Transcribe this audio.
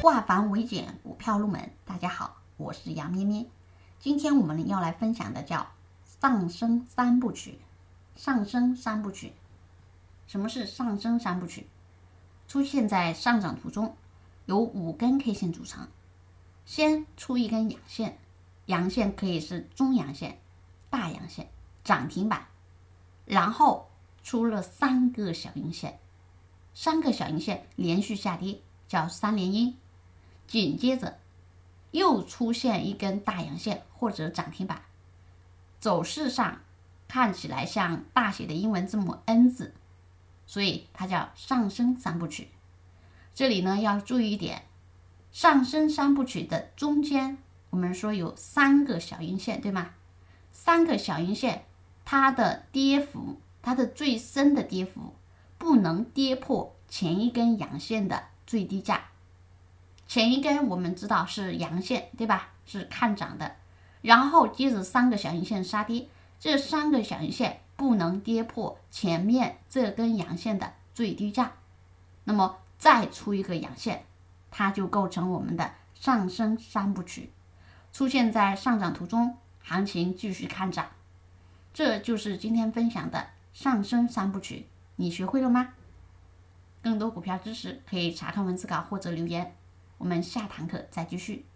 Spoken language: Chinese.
化繁为简，股票入门。大家好，我是杨咩咩。今天我们要来分享的叫上升三部曲。上升三部曲，什么是上升三部曲？出现在上涨途中，由五根 K 线组成。先出一根阳线，阳线可以是中阳线、大阳线、涨停板，然后出了三个小阴线，三个小阴线连续下跌，叫三连阴。紧接着又出现一根大阳线或者涨停板，走势上看起来像大写的英文字母 N 字，所以它叫上升三部曲。这里呢要注意一点，上升三部曲的中间，我们说有三个小阴线，对吗？三个小阴线，它的跌幅，它的最深的跌幅不能跌破前一根阳线的最低价。前一根我们知道是阳线，对吧？是看涨的，然后接着三个小阴线杀跌，这三个小阴线不能跌破前面这根阳线的最低价，那么再出一个阳线，它就构成我们的上升三部曲，出现在上涨途中，行情继续看涨，这就是今天分享的上升三部曲，你学会了吗？更多股票知识可以查看文字稿或者留言。我们下堂课再继续。